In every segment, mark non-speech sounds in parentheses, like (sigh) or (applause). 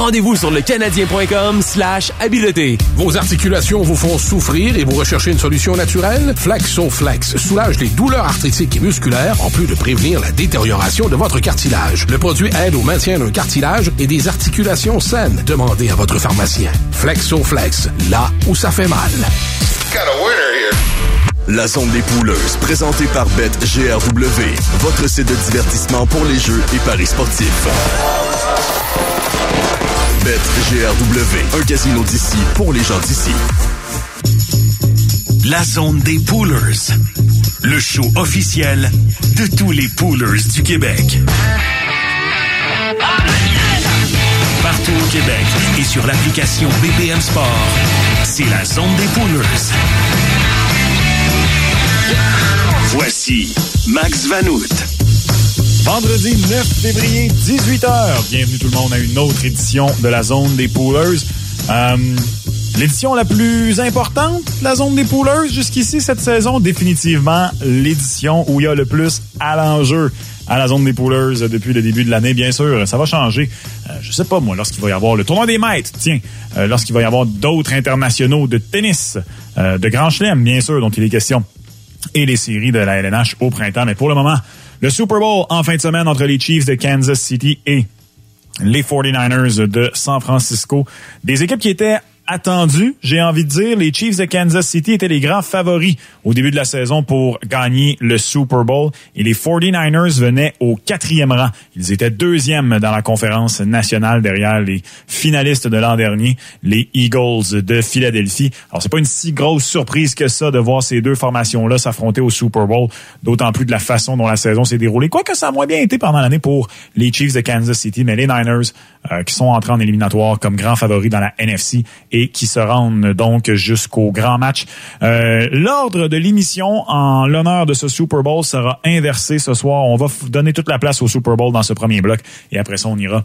Rendez-vous sur le canadien.com slash habileté. Vos articulations vous font souffrir et vous recherchez une solution naturelle? Flexoflex soulage les douleurs arthritiques et musculaires en plus de prévenir la détérioration de votre cartilage. Le produit aide au maintien d'un cartilage et des articulations saines. Demandez à votre pharmacien. Flexoflex, là où ça fait mal. La zone des pouleuses, présentée par BetGRW, votre site de divertissement pour les jeux et paris sportifs. BetGRW, un casino d'ici pour les gens d'ici. La zone des poolers, le show officiel de tous les poolers du Québec. Partout au Québec et sur l'application BPM Sport, c'est la zone des poolers. Voici Max Vanout. Vendredi 9 février, 18h. Bienvenue tout le monde à une autre édition de la Zone des Poolers. Euh, l'édition la plus importante, la Zone des Poolers, jusqu'ici cette saison, définitivement l'édition où il y a le plus à l'enjeu à la Zone des Poolers depuis le début de l'année. Bien sûr, ça va changer. Euh, je sais pas moi, lorsqu'il va y avoir le tournoi des maîtres, tiens, euh, lorsqu'il va y avoir d'autres internationaux de tennis, euh, de Grand Chelem, bien sûr, dont il est question et les séries de la LNH au printemps. Mais pour le moment, le Super Bowl en fin de semaine entre les Chiefs de Kansas City et les 49ers de San Francisco. Des équipes qui étaient attendu. J'ai envie de dire, les Chiefs de Kansas City étaient les grands favoris au début de la saison pour gagner le Super Bowl et les 49ers venaient au quatrième rang. Ils étaient deuxièmes dans la conférence nationale derrière les finalistes de l'an dernier, les Eagles de Philadelphie. Alors, c'est pas une si grosse surprise que ça de voir ces deux formations-là s'affronter au Super Bowl, d'autant plus de la façon dont la saison s'est déroulée. Quoique ça a moins bien été pendant l'année pour les Chiefs de Kansas City, mais les Niners euh, qui sont entrés en éliminatoire comme grands favoris dans la NFC et qui se rendent donc jusqu'au grand match. Euh, L'ordre de l'émission en l'honneur de ce Super Bowl sera inversé ce soir. On va donner toute la place au Super Bowl dans ce premier bloc et après ça, on ira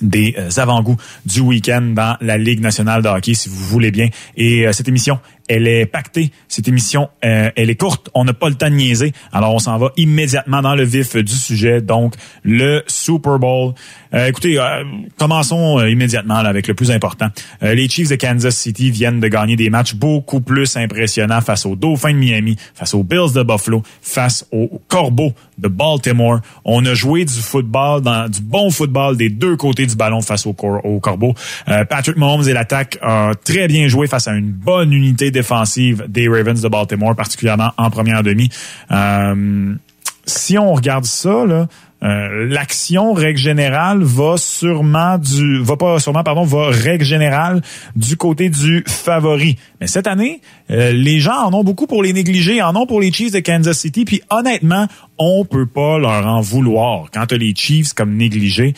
des euh, avant-goûts du week-end dans la Ligue nationale de hockey, si vous voulez bien. Et euh, cette émission elle est pactée. Cette émission, euh, elle est courte. On n'a pas le temps de niaiser. Alors, on s'en va immédiatement dans le vif du sujet. Donc, le Super Bowl. Euh, écoutez, euh, commençons immédiatement avec le plus important. les Chiefs de Kansas City viennent de gagner des matchs beaucoup plus impressionnants face aux Dauphins de Miami, face aux Bills de Buffalo, face aux Corbeaux de Baltimore. On a joué du football, du bon football des deux côtés du ballon face aux, aux Corbeaux. Patrick Mahomes et l'attaque ont très bien joué face à une bonne unité défensive des Ravens de Baltimore, particulièrement en première demi. Euh, si on regarde ça, euh, l'action règle générale va sûrement du va pas sûrement pardon va règle générale du côté du favori. Mais cette année, euh, les gens en ont beaucoup pour les négliger, en ont pour les Chiefs de Kansas City. Puis honnêtement, on peut pas leur en vouloir quand tu les Chiefs comme négligés.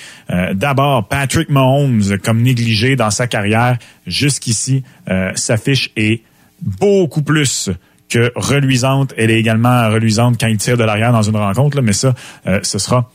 D'abord, Patrick Mahomes comme négligé dans sa carrière jusqu'ici, sa fiche est beaucoup plus que reluisante. Elle est également reluisante quand il tire de l'arrière dans une rencontre, mais ça, euh, ce sera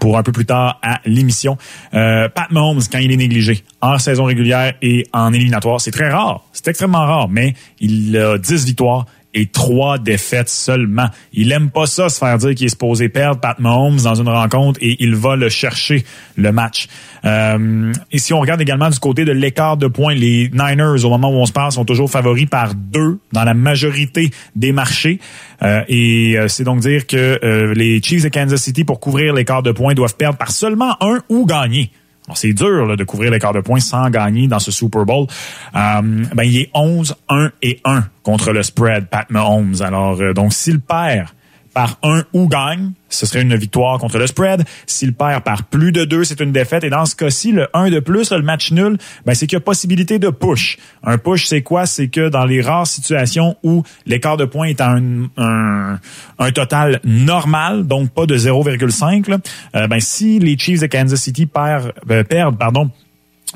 pour un peu plus tard à l'émission. Euh, Pat Mahomes, quand il est négligé en saison régulière et en éliminatoire, c'est très rare. C'est extrêmement rare, mais il a 10 victoires et trois défaites seulement. Il aime pas ça, se faire dire qu'il est supposé perdre Pat Mahomes dans une rencontre et il va le chercher, le match. Euh, et si on regarde également du côté de l'écart de points, les Niners, au moment où on se parle, sont toujours favoris par deux dans la majorité des marchés. Euh, et euh, c'est donc dire que euh, les Chiefs de Kansas City, pour couvrir l'écart de points, doivent perdre par seulement un ou gagner c'est dur là, de couvrir l'écart de points sans gagner dans ce Super Bowl. Euh, ben, il est 11, 1 et 1 contre le spread, Pat Mahomes. Alors, euh, donc, s'il perd par un ou gagne, ce serait une victoire contre le spread. S'il perd par plus de deux, c'est une défaite. Et dans ce cas-ci, le 1 de plus, le match nul, ben, c'est qu'il y a possibilité de push. Un push, c'est quoi? C'est que dans les rares situations où l'écart de points est un, un, total normal, donc pas de 0,5, euh, ben, si les Chiefs de Kansas City perdent, euh, perdent pardon,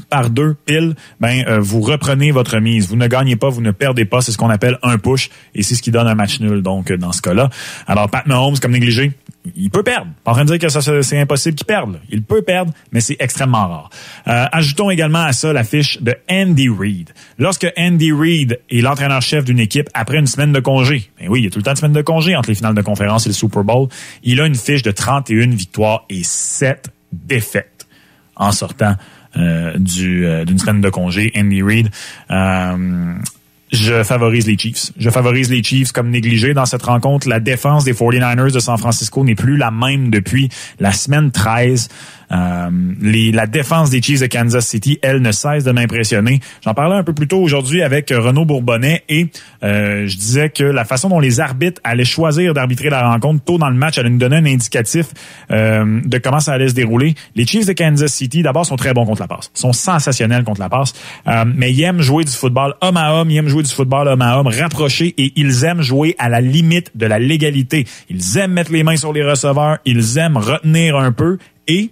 par deux piles, ben euh, vous reprenez votre mise. Vous ne gagnez pas, vous ne perdez pas. C'est ce qu'on appelle un push et c'est ce qui donne un match nul. Donc dans ce cas-là, alors Pat Mahomes comme négligé, il peut perdre. Pas en train de dire que ça c'est impossible qu'il perde. Il peut perdre, mais c'est extrêmement rare. Euh, ajoutons également à ça la fiche de Andy Reid. Lorsque Andy Reid est l'entraîneur-chef d'une équipe après une semaine de congé, ben oui, il y a tout le temps de semaine de congé entre les finales de conférence et le Super Bowl. Il a une fiche de 31 victoires et 7 défaites en sortant du d'une semaine de congé, Andy Reid je favorise les Chiefs. Je favorise les Chiefs comme négligé dans cette rencontre. La défense des 49ers de San Francisco n'est plus la même depuis la semaine 13. Euh, les, la défense des Chiefs de Kansas City, elle ne cesse de m'impressionner. J'en parlais un peu plus tôt aujourd'hui avec Renaud Bourbonnais et euh, je disais que la façon dont les arbitres allaient choisir d'arbitrer la rencontre tôt dans le match allait nous donner un indicatif euh, de comment ça allait se dérouler. Les Chiefs de Kansas City, d'abord, sont très bons contre la passe. sont sensationnels contre la passe. mais ils aiment jouer du football homme à homme, ils aiment jouer du football homme à homme rapproché et ils aiment jouer à la limite de la légalité. Ils aiment mettre les mains sur les receveurs, ils aiment retenir un peu et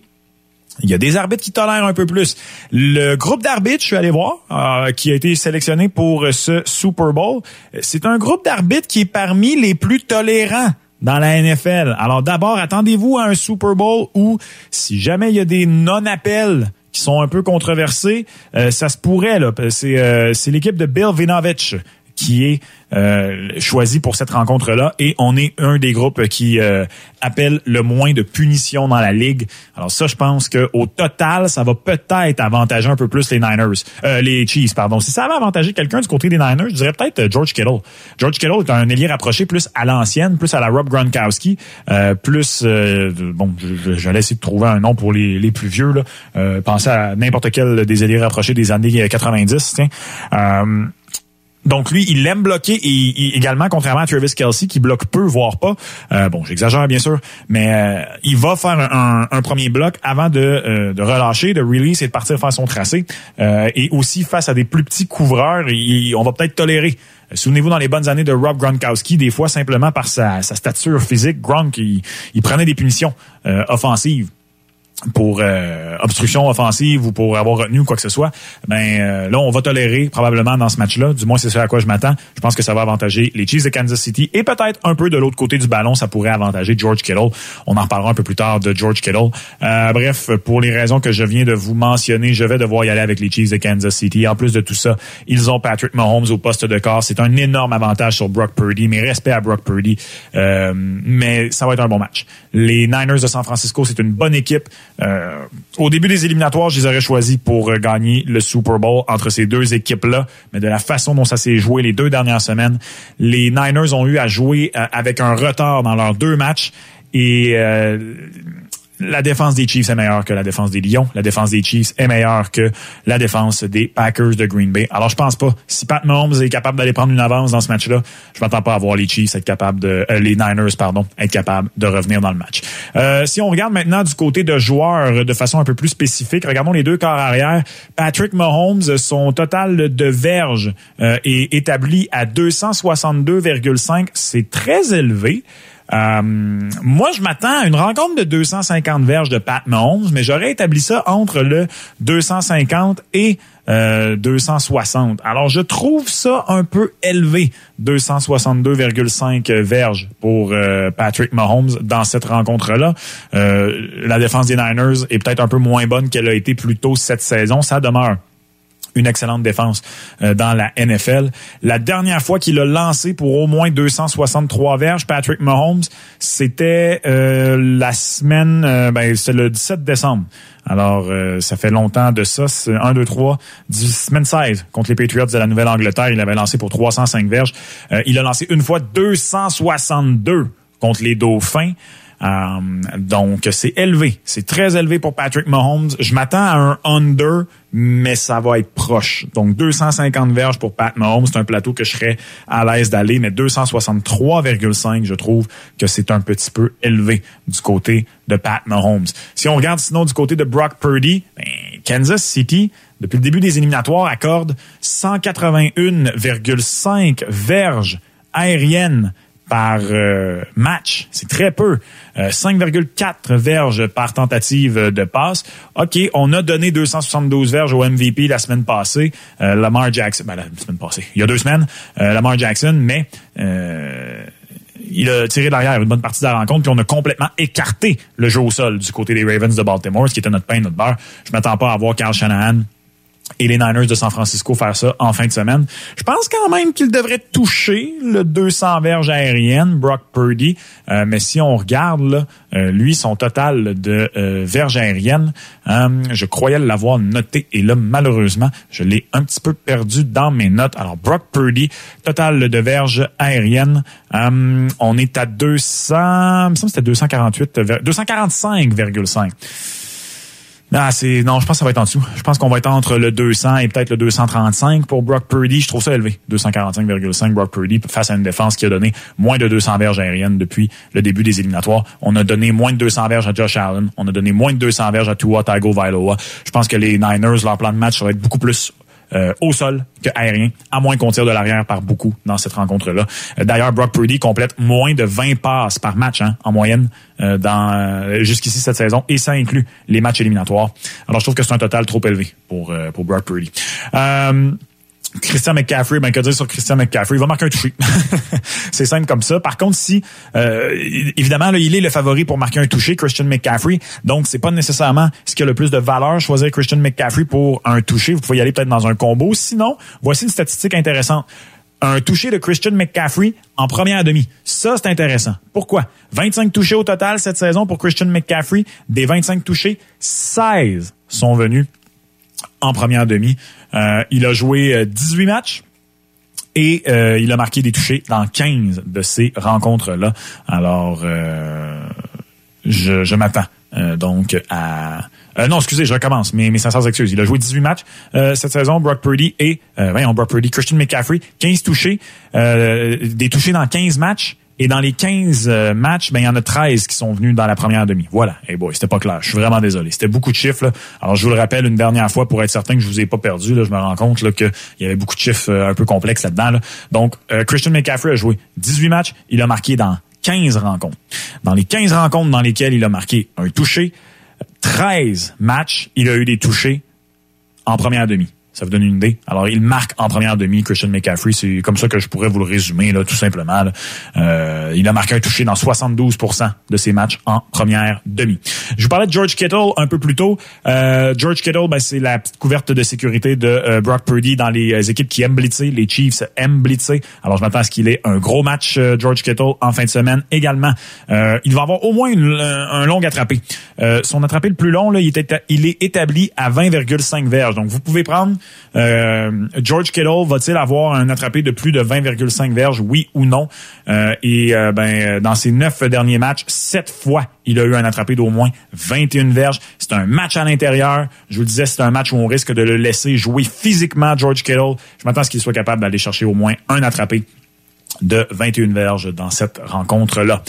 il y a des arbitres qui tolèrent un peu plus. Le groupe d'arbitres, je suis allé voir, euh, qui a été sélectionné pour ce Super Bowl, c'est un groupe d'arbitres qui est parmi les plus tolérants dans la NFL. Alors d'abord, attendez-vous à un Super Bowl où, si jamais il y a des non-appels qui sont un peu controversés, euh, ça se pourrait. là. C'est euh, l'équipe de Bill Vinovich qui est euh, choisi pour cette rencontre-là et on est un des groupes qui euh, appelle le moins de punitions dans la ligue. Alors ça, je pense que au total, ça va peut-être avantager un peu plus les Niners, euh, les Chiefs, pardon. Si ça va avantager quelqu'un du côté des Niners, je dirais peut-être George Kittle. George Kittle est un ailier rapproché plus à l'ancienne, plus à la Rob Gronkowski, plus bon, j'allais essayer de trouver un nom pour les, les plus vieux là. pensez à n'importe quel des ailiers rapprochés des années 90, tiens. Donc lui, il aime bloquer et, également, contrairement à Travis Kelsey, qui bloque peu, voire pas. Euh, bon, j'exagère bien sûr, mais euh, il va faire un, premier bloc avant de, euh, de, relâcher, de release et de partir faire son tracé. et aussi face à des plus petits couvreurs, on va peut-être tolérer. Souvenez-vous dans les bonnes années de Rob Gronkowski, des fois simplement par sa, stature physique, Gronk, il, il prenait des punitions offensives pour euh, obstruction offensive ou pour avoir retenu quoi que ce soit, ben euh, là on va tolérer probablement dans ce match-là. Du moins c'est ce à quoi je m'attends. Je pense que ça va avantager les Chiefs de Kansas City et peut-être un peu de l'autre côté du ballon, ça pourrait avantager George Kittle. On en reparlera un peu plus tard de George Kittle. Euh, bref, pour les raisons que je viens de vous mentionner, je vais devoir y aller avec les Chiefs de Kansas City. En plus de tout ça, ils ont Patrick Mahomes au poste de corps. C'est un énorme avantage sur Brock Purdy. Mais respect à Brock Purdy. mais ça va être un bon match. Les Niners de San Francisco, c'est une bonne équipe. Euh, au début des éliminatoires, je les aurais choisis pour euh, gagner le Super Bowl entre ces deux équipes-là. Mais de la façon dont ça s'est joué les deux dernières semaines, les Niners ont eu à jouer euh, avec un retard dans leurs deux matchs. Et la défense des Chiefs est meilleure que la défense des Lions. La défense des Chiefs est meilleure que la défense des Packers de Green Bay. Alors, je pense pas. Si Pat Mahomes est capable d'aller prendre une avance dans ce match-là, je m'attends pas à voir les Chiefs être capables de, euh, les Niners, pardon, être capables de revenir dans le match. Euh, si on regarde maintenant du côté de joueurs de façon un peu plus spécifique, regardons les deux corps arrière. Patrick Mahomes, son total de verges euh, est établi à 262,5. C'est très élevé. Euh, moi, je m'attends à une rencontre de 250 verges de Pat Mahomes, mais j'aurais établi ça entre le 250 et 260. Euh, Alors, je trouve ça un peu élevé, 262,5 verges pour euh, Patrick Mahomes dans cette rencontre-là. la défense des Niners est peut-être un peu moins bonne qu'elle a été plus tôt cette saison. Ça demeure une excellente défense euh, dans la NFL. La dernière fois qu'il a lancé pour au moins 263 verges, Patrick Mahomes, c'était euh, la semaine, euh, ben, c'était le 17 décembre. Alors, ça fait longtemps de ça. C'est 1, 2, 3, semaine 16 contre les Patriots de la Nouvelle-Angleterre. Il avait lancé pour 305 verges. il a lancé une fois 262 contre les Dauphins. Euh, donc, c'est élevé. C'est très élevé pour Patrick Mahomes. Je m'attends à un under, mais ça va être proche. Donc, 250 verges pour Pat Mahomes. C'est un plateau que je serais à l'aise d'aller, mais 263,5, je trouve que c'est un petit peu élevé du côté de Pat Mahomes. Si on regarde sinon du côté de Brock Purdy, ben, Kansas City, depuis le début des éliminatoires, accorde 181,5 verges aériennes par euh, match. C'est très peu. 5,4 euh, verges par tentative de passe. OK, on a donné 272 verges au MVP la semaine passée. Euh, Lamar Jackson, ben, la semaine passée, il y a deux semaines, Lamar Jackson, mais il a tiré derrière une bonne partie de la rencontre, puis on a complètement écarté le jeu au sol du côté des Ravens de Baltimore, ce qui était notre pain, notre beurre. Je m'attends pas à voir Carl Shanahan et les Niners de San Francisco faire ça en fin de semaine. Je pense quand même qu'il devrait toucher le 200 verges aériennes, Brock Purdy. Euh, mais si on regarde, là, euh, lui, son total de euh, verges aériennes, je croyais l'avoir noté. Et là, malheureusement, je l'ai un petit peu perdu dans mes notes. Alors, Brock Purdy, total de verges aériennes, on est à 200, il me semble que c'était 248, 245,5. Ah, c'est non, je pense que ça va être en dessous. Je pense qu'on va être entre le 200 et peut-être le 235 pour Brock Purdy. Je trouve ça élevé. 245,5 Brock Purdy face à une défense qui a donné moins de 200 verges aériennes depuis le début des éliminatoires. On a donné moins de 200 verges à Josh Allen. On a donné moins de 200 verges à Tua Tagovailoa. Je pense que les Niners, leur plan de match, va être beaucoup plus euh, au sol que aérien, à moins qu'on tire de l'arrière par beaucoup dans cette rencontre-là. Euh, d'ailleurs, Brock Purdy complète moins de 20 passes par match hein, en moyenne euh, dans jusqu'ici cette saison, et ça inclut les matchs éliminatoires. Alors, je trouve que c'est un total trop élevé pour, pour Brock Purdy. Christian McCaffrey, ben que dire sur Christian McCaffrey, il va marquer un touché. (laughs) c'est simple comme ça. Par contre, si euh, évidemment là, il est le favori pour marquer un touché, Christian McCaffrey, donc c'est pas nécessairement ce qui a le plus de valeur choisir Christian McCaffrey pour un touché. Vous pouvez y aller peut-être dans un combo. Sinon, voici une statistique intéressante. Un touché de Christian McCaffrey en première demi. Ça, c'est intéressant. Pourquoi? 25 touchés au total cette saison pour Christian McCaffrey. Des 25 touchés, 16 sont venus en première demi. Euh, il a joué 18 euh, matchs. Et euh, il a marqué des touchés dans 15 de ces rencontres-là. Alors, je, m'attends donc à... non, excusez, je recommence. Mes, mes sincères excuses. Il a joué 18 matchs cette saison, Brock Purdy et... Brock Purdy, Christian McCaffrey, 15 touchés. des touchés dans 15 matchs. Et dans les 15 euh, matchs, ben il y en a 13 qui sont venus dans la première demi. Voilà. Hey boy, c'était pas clair. Je suis vraiment désolé. C'était beaucoup de chiffres. Alors je vous le rappelle une dernière fois pour être certain que je vous ai pas perdu. Je me rends compte là, qu'il y avait beaucoup de chiffres euh, un peu complexes là-dedans. Là. Donc euh, Christian McCaffrey a joué 18 matchs. Il a marqué dans 15 rencontres. Dans les 15 rencontres dans lesquelles il a marqué un touché, 13 matchs, il a eu des touchés en première demi. Ça vous donne une idée? Alors, il marque en première demi Christian McCaffrey. C'est comme ça que je pourrais vous le résumer, là, tout simplement. Euh, il a marqué un touché dans 72% de ses matchs en première demi. Je vous parlais de George Kittle un peu plus tôt. Euh, George Kittle, ben, c'est la petite couverte de sécurité de euh, Brock Purdy dans les euh, équipes qui aiment blitzer. Les Chiefs aiment blitzer. Alors, je m'attends à ce qu'il ait un gros match, George Kittle, en fin de semaine également. il va avoir au moins une, un long attrapé. son attrapé le plus long, là, il est établi à 20,5 verges. Donc, vous pouvez prendre euh, George Kittle va-t-il avoir un attrapé de plus de 20,5 verges, oui ou non? Euh, et euh, ben, dans ses neuf derniers matchs, sept fois, il a eu un attrapé d'au moins 21 verges. C'est un match à l'intérieur. Je vous disais, c'est un match où on risque de le laisser jouer physiquement, George Kittle. Je m'attends à ce qu'il soit capable d'aller chercher au moins un attrapé de 21 verges dans cette rencontre-là.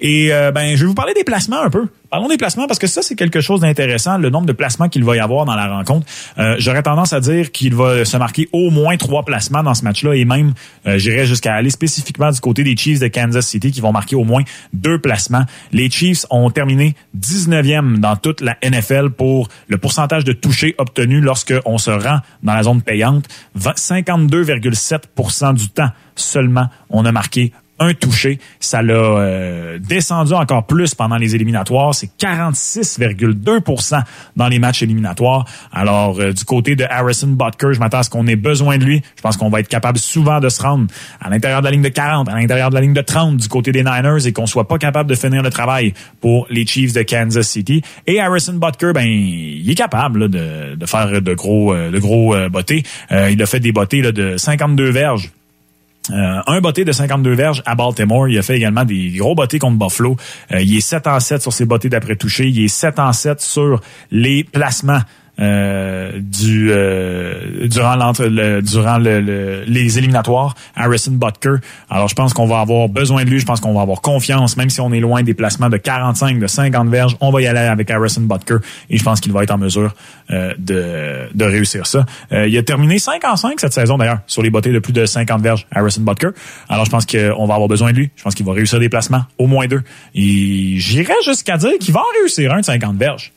Et ben, je vais vous parler des placements un peu. Parlons des placements parce que ça, c'est quelque chose d'intéressant, le nombre de placements qu'il va y avoir dans la rencontre. Euh, J'aurais tendance à dire qu'il va se marquer au moins trois placements dans ce match-là et même, euh, j'irais jusqu'à aller spécifiquement du côté des Chiefs de Kansas City qui vont marquer au moins deux placements. Les Chiefs ont terminé 19e dans toute la NFL pour le pourcentage de touchés obtenus lorsqu'on se rend dans la zone payante. 52,7% du temps seulement, on a marqué un touché. Ça l'a euh, descendu encore plus pendant les éliminatoires. C'est 46,2% dans les matchs éliminatoires. Alors, euh, du côté de Harrison Butker, je m'attends à ce qu'on ait besoin de lui. Je pense qu'on va être capable souvent de se rendre à l'intérieur de la ligne de 40, à l'intérieur de la ligne de 30 du côté des Niners et qu'on soit pas capable de finir le travail pour les Chiefs de Kansas City. Et Harrison Butker, ben, il est capable de, faire de gros, euh, de gros bottés. il a fait des bottées de 52 verges euh, un botté de 52 verges à Baltimore. Il a fait également des gros bottés contre Buffalo. Euh, il est 7 en 7 sur ses bottés d'après toucher. Il est 7 en 7 sur les placements euh, du euh, durant l'entre durant le, les éliminatoires Harrison Butker. Alors je pense qu'on va avoir besoin de lui, je pense qu'on va avoir confiance même si on est loin des placements de 45 de 50 verges, on va y aller avec Harrison Butker et je pense qu'il va être en mesure euh, de, de réussir ça. il a terminé 5 en 5 cette saison d'ailleurs sur les bottées de plus de 50 verges Harrison Butker. Alors je pense qu'on va avoir besoin de lui, je pense qu'il va réussir des placements au moins deux et j'irais jusqu'à dire qu'il va en réussir un de 50 verges.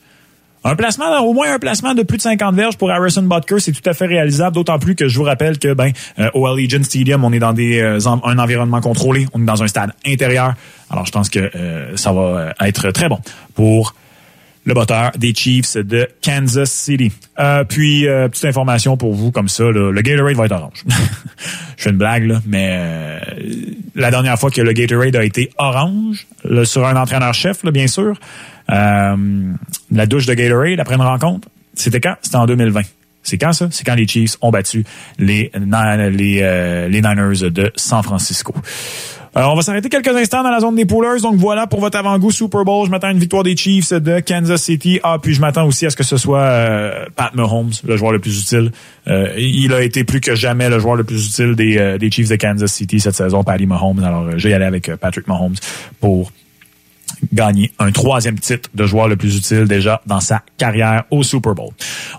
Un placement, au moins un placement de plus de 50 verges pour Harrison Butker, c'est tout à fait réalisable, d'autant plus que je vous rappelle que ben euh, au Allegiant Stadium, on est dans des euh, un environnement contrôlé, on est dans un stade intérieur. Alors je pense que euh, ça va être très bon pour le batteur des Chiefs de Kansas City. Euh, puis, euh, petite information pour vous comme ça, le Gatorade va être orange. (laughs) Je fais une blague, là, mais euh, la dernière fois que le Gatorade a été orange, là, sur un entraîneur-chef, bien sûr, euh, la douche de Gatorade après une rencontre, c'était quand? C'était en 2020. C'est quand ça? C'est quand les Chiefs ont battu les, les Niners de San Francisco. Euh, on va s'arrêter quelques instants dans la zone des poolers. Donc voilà pour votre avant-goût Super Bowl. Je m'attends à une victoire des Chiefs de Kansas City. Ah, puis je m'attends aussi à ce que ce soit euh, Pat Mahomes, le joueur le plus utile. Euh, il a été plus que jamais le joueur le plus utile des, Chiefs de Kansas City cette saison, Patty Mahomes. Alors, je vais avec Patrick Mahomes pour gagner un troisième titre de joueur le plus utile déjà dans sa carrière au Super Bowl.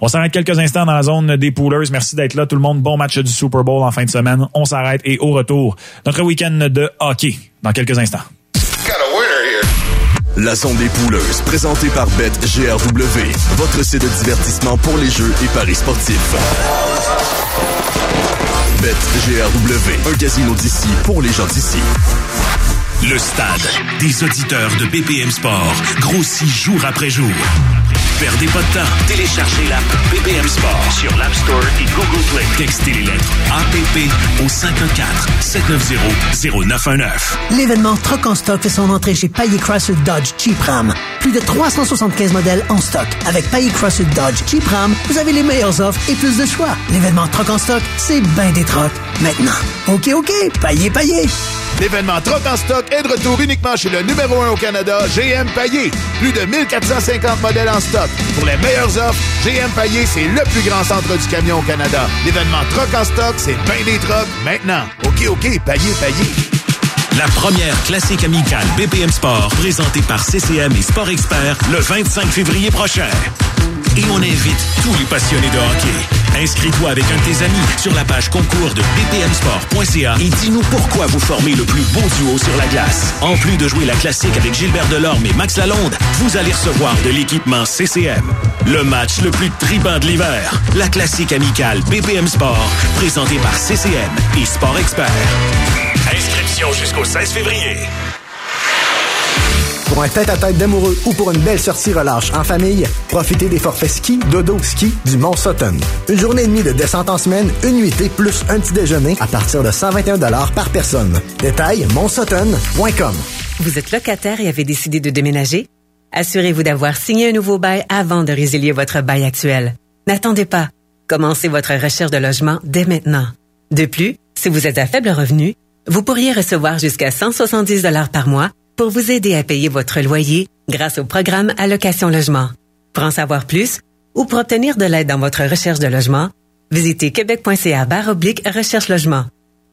On s'arrête quelques instants dans la zone des poolers. Merci d'être là tout le monde. Bon match du Super Bowl en fin de semaine. On s'arrête et au retour, notre week-end de hockey dans quelques instants. La zone des poolers, présentée par BetGRW, votre site de divertissement pour les jeux et paris sportifs. BetGRW, un casino d'ici pour les gens d'ici. Le stade des auditeurs de BPM Sport grossit jour après jour. Perdez pas de temps. Téléchargez l'app BPM Sport sur l'App Store et Google Play. Textez les lettres APP au 514-790-0919. L'événement Troc en stock fait son entrée chez Payet Chrysler Dodge Jeep Ram. Plus de 375 modèles en stock. Avec Payet Chrysler Dodge Jeep Ram, vous avez les meilleures offres et plus de choix. L'événement Troc en stock, c'est bien des trocs. Maintenant, OK, OK, Payet, Payet. L'événement Troc en stock est de retour uniquement chez le numéro 1 au Canada, GM Payet. Plus de 1450 modèles en stock. Pour les meilleures offres, GM Payet, c'est le plus grand centre du camion au Canada. L'événement Troc en stock, c'est bien des trocs maintenant. OK, OK, Payet, Payet. La première classique amicale BPM Sport, présentée par CCM et Sport Expert le 25 février prochain. Et on invite tous les passionnés de hockey. Inscris-toi avec un de tes amis sur la page concours de bpmsport.ca et dis-nous pourquoi vous formez le plus beau duo sur la glace. En plus de jouer la classique avec Gilbert Delorme et Max Lalonde, vous allez recevoir de l'équipement CCM. Le match le plus triband de l'hiver. La classique amicale BPM Sport, présentée par CCM et Sport Expert. Inscription jusqu'au 16 février. Pour un tête-à-tête d'amoureux ou pour une belle sortie relâche en famille, profitez des forfaits ski, dodo, ski du Mont Sutton. Une journée et demie de descente en semaine, une nuitée plus un petit déjeuner à partir de 121 par personne. Détail, montsutton.com. Vous êtes locataire et avez décidé de déménager? Assurez-vous d'avoir signé un nouveau bail avant de résilier votre bail actuel. N'attendez pas. Commencez votre recherche de logement dès maintenant. De plus, si vous êtes à faible revenu, vous pourriez recevoir jusqu'à 170 dollars par mois pour vous aider à payer votre loyer grâce au programme Allocation Logement. Pour en savoir plus ou pour obtenir de l'aide dans votre recherche de logement, visitez québec.ca oblique recherche logement.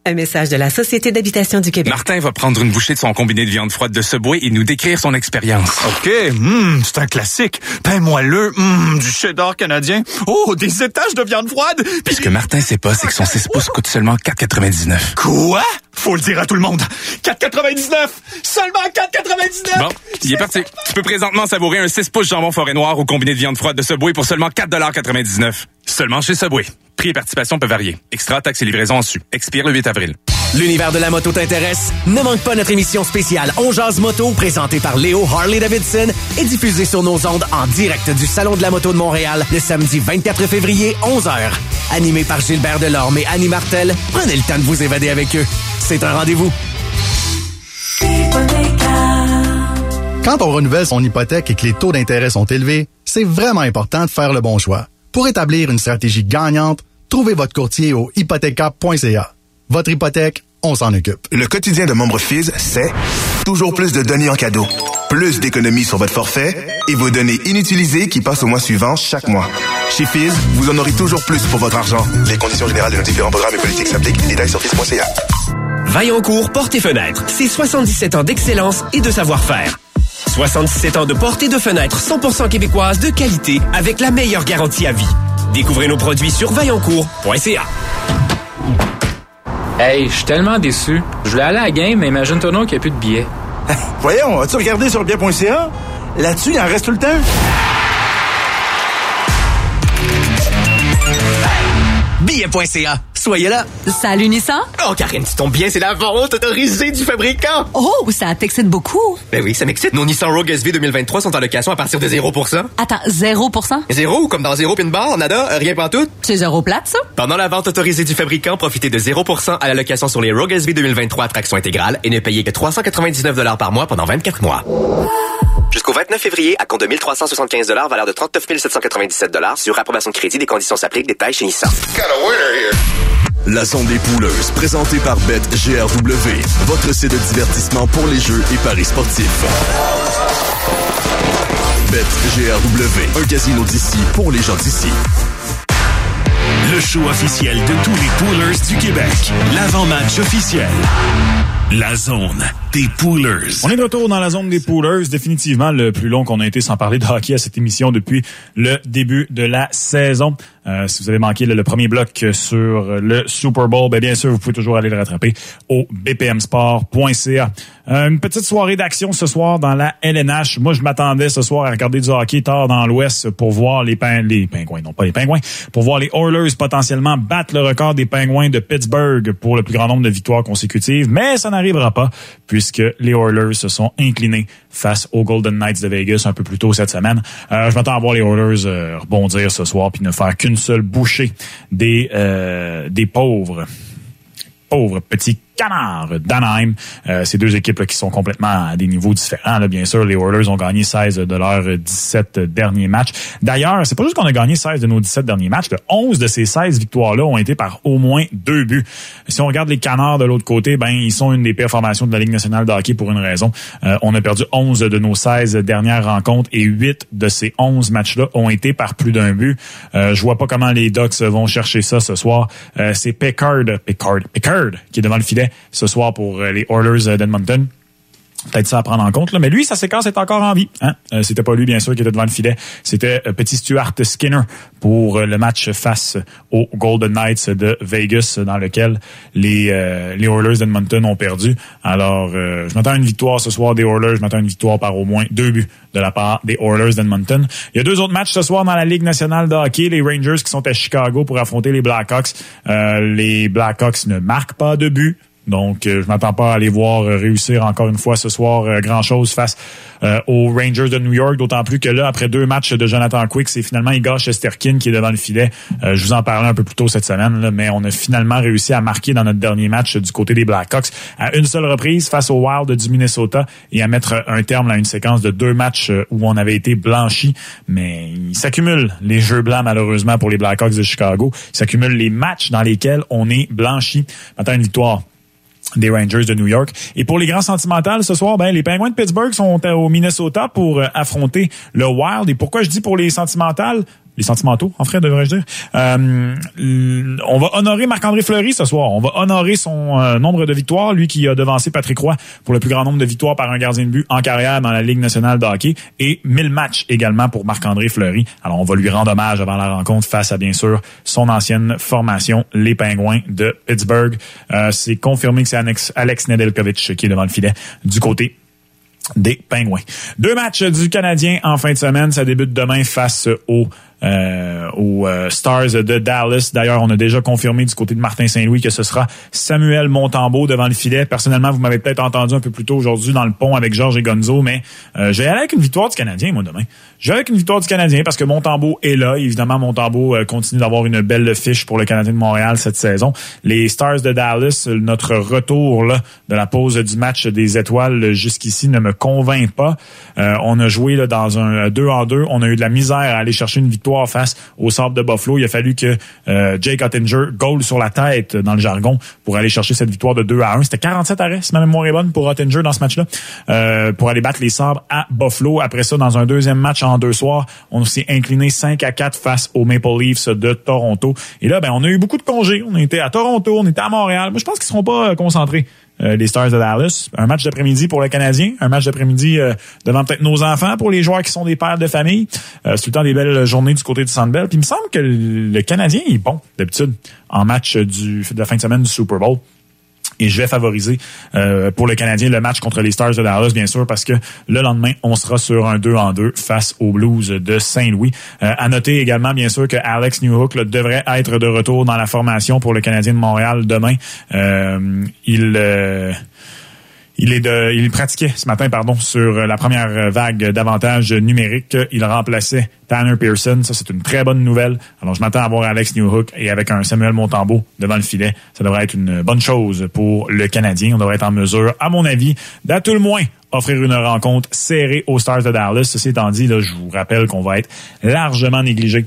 Un message de la Société d'habitation du Québec. Martin va prendre une bouchée de son combiné de viande froide de Subway et nous décrire son expérience. OK, hmm, c'est un classique. Pain moelleux, hmm, du cheddar canadien. Oh, des étages de viande froide. Puis... Ce que Martin sait pas, c'est que son 6 pouces coûte seulement 4,99. Quoi? Faut le dire à tout le monde. 4,99! Seulement 4,99! Bon, il est parti. Tu peux présentement savourer un 6 pouces jambon forêt noir au combiné de viande froide de Subway pour seulement 4,99 Seulement chez Subway. Prix et participation peuvent varier. Extra, taxes et livraison en su. Expire le 8 avril. L'univers de la moto t'intéresse? Ne manque pas notre émission spéciale On Moto, présentée par Léo Harley-Davidson et diffusée sur nos ondes en direct du Salon de la moto de Montréal le samedi 24 février, 11h. Animé par Gilbert Delorme et Annie Martel, prenez le temps de vous évader avec eux. C'est un rendez-vous. Quand on renouvelle son hypothèque et que les taux d'intérêt sont élevés, c'est vraiment important de faire le bon choix. Pour établir une stratégie gagnante, trouvez votre courtier au hypothéca.ca. Votre hypothèque, on s'en occupe. Le quotidien de membre FIS, c'est toujours plus de données en cadeau, plus d'économies sur votre forfait et vos données inutilisées qui passent au mois suivant chaque mois. Chez FIS, vous en aurez toujours plus pour votre argent. Les conditions générales de nos différents programmes et politiques s'appliquent. Détails sur FIS.ca. Vaillancourt Porte et Fenêtres, c'est 77 ans d'excellence et de savoir-faire. 77 ans de porte et de fenêtres 100% québécoises de qualité avec la meilleure garantie à vie. Découvrez nos produits sur vaillancourt.ca. Hey, je suis tellement déçu. Je voulais aller à la game, mais imagine-toi non qu'il n'y a plus de billets. (laughs) Voyons, as-tu regardé sur bien.ca? Là-dessus, il en reste tout le temps. Soyez là. Salut Nissan. Oh, Karine, tu tombes bien, c'est la vente autorisée du fabricant. Oh, ça t'excite beaucoup. Ben oui, ça m'excite. Nos Nissan Rogue SV 2023 sont en location à partir de 0%. Attends, 0%? Zéro, comme dans zéro pin bar, nada, rien pas tout. C'est zéro plate, ça? Pendant la vente autorisée du fabricant, profitez de 0% à la location sur les Rogue SV 2023 traction intégrale et ne payez que 399 par mois pendant 24 mois. Jusqu'au 29 février, à compte de 1375 valeur de 39 797 sur approbation de crédit, des conditions s'appliquent, détails chez Nissan. La zone des pouleuses, présentée par BetGRW, votre site de divertissement pour les jeux et paris sportifs. BetGRW, un casino d'ici pour les gens d'ici. Le show officiel de tous les poolers du Québec. L'avant-match officiel. La zone des poolers. On est de retour dans la zone des poolers, définitivement le plus long qu'on a été sans parler de hockey à cette émission depuis le début de la saison. Euh, si vous avez manqué le, premier bloc sur le Super Bowl, ben bien sûr, vous pouvez toujours aller le rattraper au bpmsport.ca. Euh, une petite soirée d'action ce soir dans la LNH. Moi, je m'attendais ce soir à regarder du hockey tard dans l'Ouest pour voir les, pin pingouins, non pas les pingouins, pour voir les Oilers potentiellement battre le record des pingouins de Pittsburgh pour le plus grand nombre de victoires consécutives. Mais ça n'arrivera pas puisque les Oilers se sont inclinés face aux Golden Knights de Vegas un peu plus tôt cette semaine. Euh, je m'attends à voir les Oilers euh, rebondir ce soir puis ne faire qu'une seule bouchée des, euh, des pauvres pauvres petits canards d'Anaheim. Euh, ces deux équipes là, qui sont complètement à des niveaux différents. Là, bien sûr, les Oilers ont gagné 16 de leurs 17 derniers matchs. D'ailleurs, c'est pas juste qu'on a gagné 16 de nos 17 derniers matchs. Le 11 de ces 16 victoires-là ont été par au moins deux buts. Si on regarde les canards de l'autre côté, ben ils sont une des pires de la Ligue nationale de hockey pour une raison. Euh, on a perdu 11 de nos 16 dernières rencontres et 8 de ces 11 matchs-là ont été par plus d'un but. Euh, je vois pas comment les Ducks vont chercher ça ce soir. Euh, c'est Pickard, Pickard, Pickard qui est devant le filet ce soir pour les Oilers d'Edmonton peut-être ça à prendre en compte. Là. Mais lui, sa séquence est encore en vie. Hein? Euh, c'était pas lui, bien sûr, qui était devant le filet. C'était euh, petit Stuart Skinner pour euh, le match face aux Golden Knights de Vegas, dans lequel les, les Oilers d'Edmonton ont perdu. Alors, je m'attends à une victoire ce soir des Oilers. Je m'attends à une victoire par au moins deux buts de la part des Oilers d'Edmonton. Il y a deux autres matchs ce soir dans la Ligue nationale de hockey. Les Rangers qui sont à Chicago pour affronter les Blackhawks. les Blackhawks ne marquent pas de but. Donc, euh, je m'attends pas à aller voir euh, réussir encore une fois ce soir euh, grand-chose face aux Rangers de New York, d'autant plus que là, après deux matchs de Jonathan Quick, c'est finalement Igor Shesterkin qui est devant le filet. je vous en parlais un peu plus tôt cette semaine, mais on a finalement réussi à marquer dans notre dernier match du côté des Blackhawks à une seule reprise face aux Wild du Minnesota et à mettre un terme à une séquence de deux matchs où on avait été blanchi. Mais il s'accumule les jeux blancs, malheureusement, pour les Blackhawks de Chicago. Il s'accumule les matchs dans lesquels on est blanchi. Maintenant, une victoire des Rangers de New York. Et pour les grands sentimentales, ce soir, ben, les Penguins de Pittsburgh sont au Minnesota pour euh, affronter le Wild. Et pourquoi je dis pour les sentimentales? Sentimentaux, en fait, devrais-je dire. Euh, on va honorer Marc-André Fleury ce soir. On va honorer son euh, nombre de victoires, lui qui a devancé Patrick Roy pour le plus grand nombre de victoires par un gardien de but en carrière dans la Ligue nationale de hockey et 1000 matchs également pour Marc-André Fleury. Alors, on va lui rendre hommage avant la rencontre face à, bien sûr, son ancienne formation, les Pingouins de Pittsburgh. Euh, C'est confirmé que c'est Alex, Nedeljkovic qui est devant le filet du côté des Pingouins. Deux matchs du Canadien en fin de semaine. Ça débute demain face euh, aux euh, Stars de Dallas. D'ailleurs, on a déjà confirmé du côté de Martin Saint-Louis que ce sera Samuel Montembeau devant le filet. Personnellement, vous m'avez peut-être entendu un peu plus tôt aujourd'hui dans le pont avec Georges et Gonzo, mais euh, j'ai avec une victoire du Canadien, moi, demain. J'ai avec une victoire du Canadien parce que Montembeau est là. Évidemment, Montembeau euh, continue d'avoir une belle fiche pour le Canadien de Montréal cette saison. Les Stars de Dallas, notre retour là, de la pause du match des étoiles jusqu'ici ne me convainc pas. on a joué là, dans un 2 en 2. On a eu de la misère à aller chercher une victoire face au sable de Buffalo. Il a fallu que euh, Jake Ottinger goal sur la tête dans le jargon pour aller chercher cette victoire de 2 à 1. C'était 47 arrêts, si ma mémoire est bonne, pour Ottinger dans ce match-là, euh, pour aller battre les sabres à Buffalo. Après ça, dans un deuxième match en deux soirs, on s'est incliné 5 à 4 face aux Maple Leafs de Toronto. Et là, ben, on a eu beaucoup de congés. On était à Toronto, on était à Montréal. Moi, je pense qu'ils seront pas euh, concentrés euh, les Stars de Dallas. Un match d'après-midi pour le Canadien, un match d'après-midi euh, devant peut-être nos enfants pour les joueurs qui sont des pères de famille. Euh, c'est tout le temps des belles journées du côté du Sandbell. Puis il me semble que le Canadien est bon d'habitude en match du, de la fin de semaine du Super Bowl. Et je vais favoriser euh, pour le Canadien le match contre les Stars de Dallas, bien sûr, parce que le lendemain, on sera sur un 2 en 2 face aux Blues de Saint-Louis. Euh, à noter également, bien sûr, que Alex Newhook là, devrait être de retour dans la formation pour le Canadien de Montréal demain. Euh, il... Euh, il est de, il pratiquait ce matin, pardon, sur la première vague d'avantages numériques. Il remplaçait Tanner Pearson. Ça, c'est une très bonne nouvelle. Alors, je m'attends à voir Alex Newhook et avec un Samuel Montembeau devant le filet. Ça devrait être une bonne chose pour le Canadien. On devrait être en mesure, à mon avis, d'à tout le moins offrir une rencontre serrée aux Stars de Dallas. Ceci étant dit, là, je vous rappelle qu'on va être largement négligé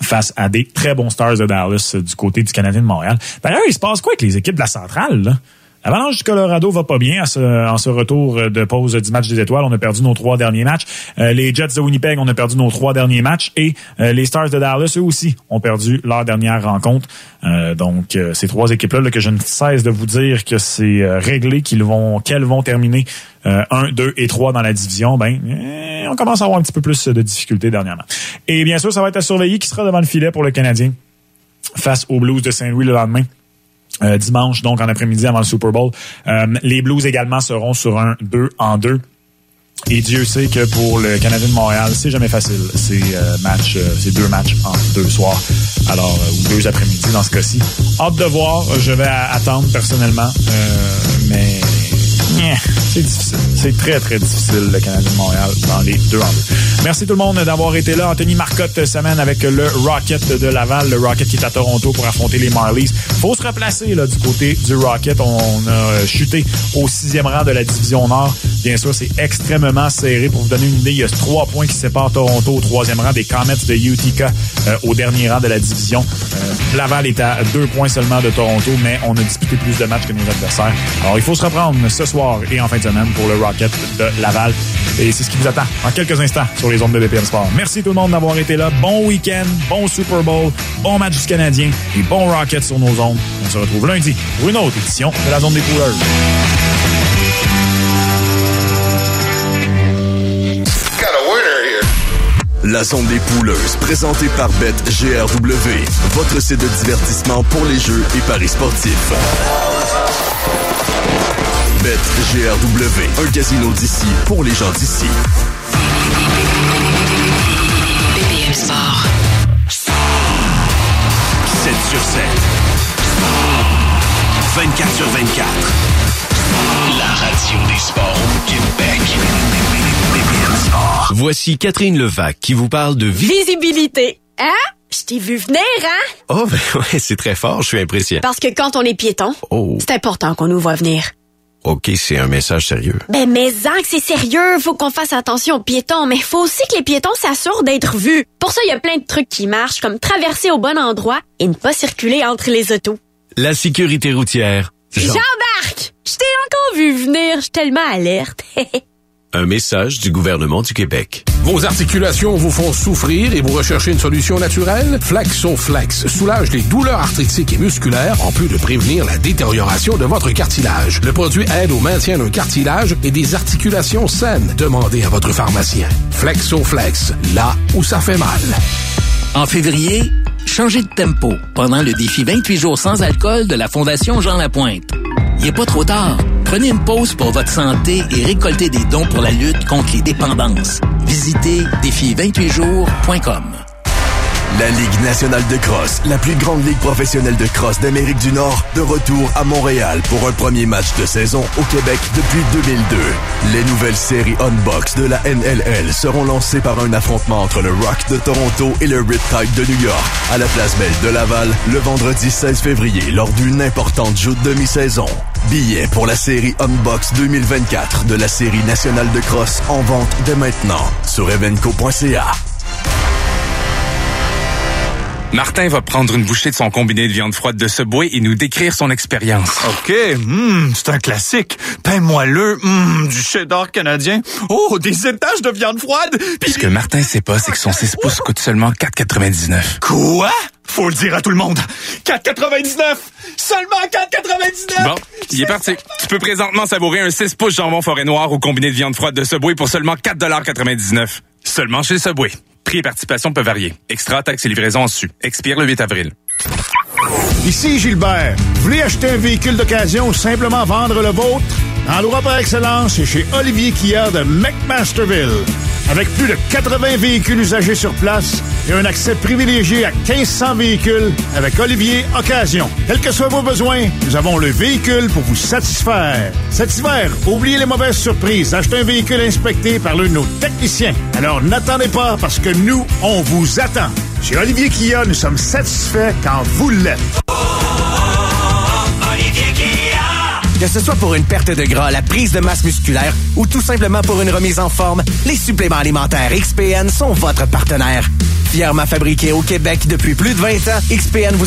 face à des très bons Stars de Dallas du côté du Canadien de Montréal. D'ailleurs, il se passe quoi avec les équipes de la centrale? Là? L'Avalanche du Colorado va pas bien à ce, en ce retour de pause du match des étoiles. On a perdu nos trois derniers matchs. Euh, les Jets de Winnipeg, on a perdu nos trois derniers matchs. Et euh, les Stars de Dallas, eux aussi, ont perdu leur dernière rencontre. Euh, donc, ces trois équipes-là, là, que je ne cesse de vous dire que c'est réglé, qu'ils vont, qu'elles vont terminer 1, 2 et 3 dans la division, ben, eh, on commence à avoir un petit peu plus de difficultés dernièrement. Et bien sûr, ça va être à surveiller qui sera devant le filet pour le Canadien face aux Blues de Saint-Louis le lendemain. Euh, dimanche, donc en après-midi avant le Super Bowl. Euh, les Blues également seront sur un 2 en 2. Et Dieu sait que pour le Canadien de Montréal, c'est jamais facile. C'est euh, match, c'est deux matchs en deux soirs. Alors, ou deux après-midi dans ce cas-ci. Hâte de voir. Je vais attendre personnellement. mais c'est difficile. C'est très, très difficile, le Canadien de Montréal, dans les deux en deux. Merci tout le monde d'avoir été là. Anthony Marcotte semaine avec le Rocket de Laval, le Rocket qui est à Toronto pour affronter les Marlies. Faut se replacer là, du côté du Rocket. On a chuté au sixième rang de la division Nord. Bien sûr, c'est extrêmement serré. Pour vous donner une idée, il y a trois points qui séparent Toronto au troisième rang des Comets de Utica euh, au dernier rang de la division. Euh, Laval est à deux points seulement de Toronto, mais on a disputé plus de matchs que nos adversaires. Alors, il faut se reprendre ce soir et en fin de semaine pour le Rocket de Laval. Et c'est ce qui vous attend en quelques instants sur les ondes de BPM Sport. Merci tout le monde d'avoir été là. Bon week-end, bon Super Bowl, bon match du Canadien et bon Rocket sur nos ondes. On se retrouve lundi pour une autre édition de la Zone des Couleurs. La zone des pouleuses, présentée par BetGRW, votre site de divertissement pour les jeux et paris sportifs. BetGRW, un casino d'ici pour les gens d'ici. BPM Sport. 7 sur 7. 24 sur 24. La radio des sports au Québec. BPM Sport. Voici Catherine Levac qui vous parle de. Visibilité. Hein? Je t'ai vu venir, hein? Oh, ben (laughs) ouais, c'est très fort, je suis impressionné. Parce que quand on est piéton, Oh. c'est important qu'on nous voit venir. OK, c'est un message sérieux. Ben, mais que c'est sérieux, faut qu'on fasse attention aux piétons, mais faut aussi que les piétons s'assurent d'être vus. Pour ça, il y a plein de trucs qui marchent, comme traverser au bon endroit et ne pas circuler entre les autos. La sécurité routière. J'embarque! Je t'ai encore vu venir, je suis tellement alerte. (laughs) Un message du gouvernement du Québec. Vos articulations vous font souffrir et vous recherchez une solution naturelle? Flexoflex soulage les douleurs arthritiques et musculaires en plus de prévenir la détérioration de votre cartilage. Le produit aide au maintien d'un cartilage et des articulations saines. Demandez à votre pharmacien. Flexoflex, là où ça fait mal. En février, changez de tempo pendant le défi 28 jours sans alcool de la Fondation Jean Lapointe. Il n'est pas trop tard. Prenez une pause pour votre santé et récoltez des dons pour la lutte contre les dépendances. Visitez défi28jours.com. La Ligue nationale de cross, la plus grande ligue professionnelle de cross d'Amérique du Nord, de retour à Montréal pour un premier match de saison au Québec depuis 2002. Les nouvelles séries Unbox de la NLL seront lancées par un affrontement entre le Rock de Toronto et le Riptide de New York à la place Belle de Laval le vendredi 16 février lors d'une importante joute demi-saison. Billets pour la série Unbox 2024 de la série nationale de cross en vente dès maintenant sur evenco.ca. Martin va prendre une bouchée de son combiné de viande froide de Subway et nous décrire son expérience. OK, hum, c'est un classique. Pain moelleux, hum, du cheddar canadien. Oh, des étages de viande froide. Puis ce que Martin sait pas, c'est que son 6 pouces coûte seulement 4,99. Quoi? Faut le dire à tout le monde. 4,99! Seulement 4,99! Bon, il est parti. Tu peux présentement savourer un 6 pouces jambon forêt noir au combiné de viande froide de Subway pour seulement 4,99 Seulement chez Subway. Prix et participation peuvent varier. Extra, taxes et livraison en su. Expire le 8 avril. Ici Gilbert. Vous voulez acheter un véhicule d'occasion ou simplement vendre le vôtre? L'endroit par excellence, c'est chez Olivier Quillard de McMasterville. Avec plus de 80 véhicules usagés sur place et un accès privilégié à 1500 véhicules avec Olivier Occasion. Quels que soient vos besoins, nous avons le véhicule pour vous satisfaire. Cet hiver, oubliez les mauvaises surprises. Achetez un véhicule inspecté par l'un de nos techniciens. Alors n'attendez pas parce que nous, on vous attend. Chez Olivier Kia, nous sommes satisfaits quand vous l'êtes. Que ce soit pour une perte de gras, la prise de masse musculaire ou tout simplement pour une remise en forme, les suppléments alimentaires XPN sont votre partenaire. Fièrement fabriqués au Québec depuis plus de 20 ans, XPN vous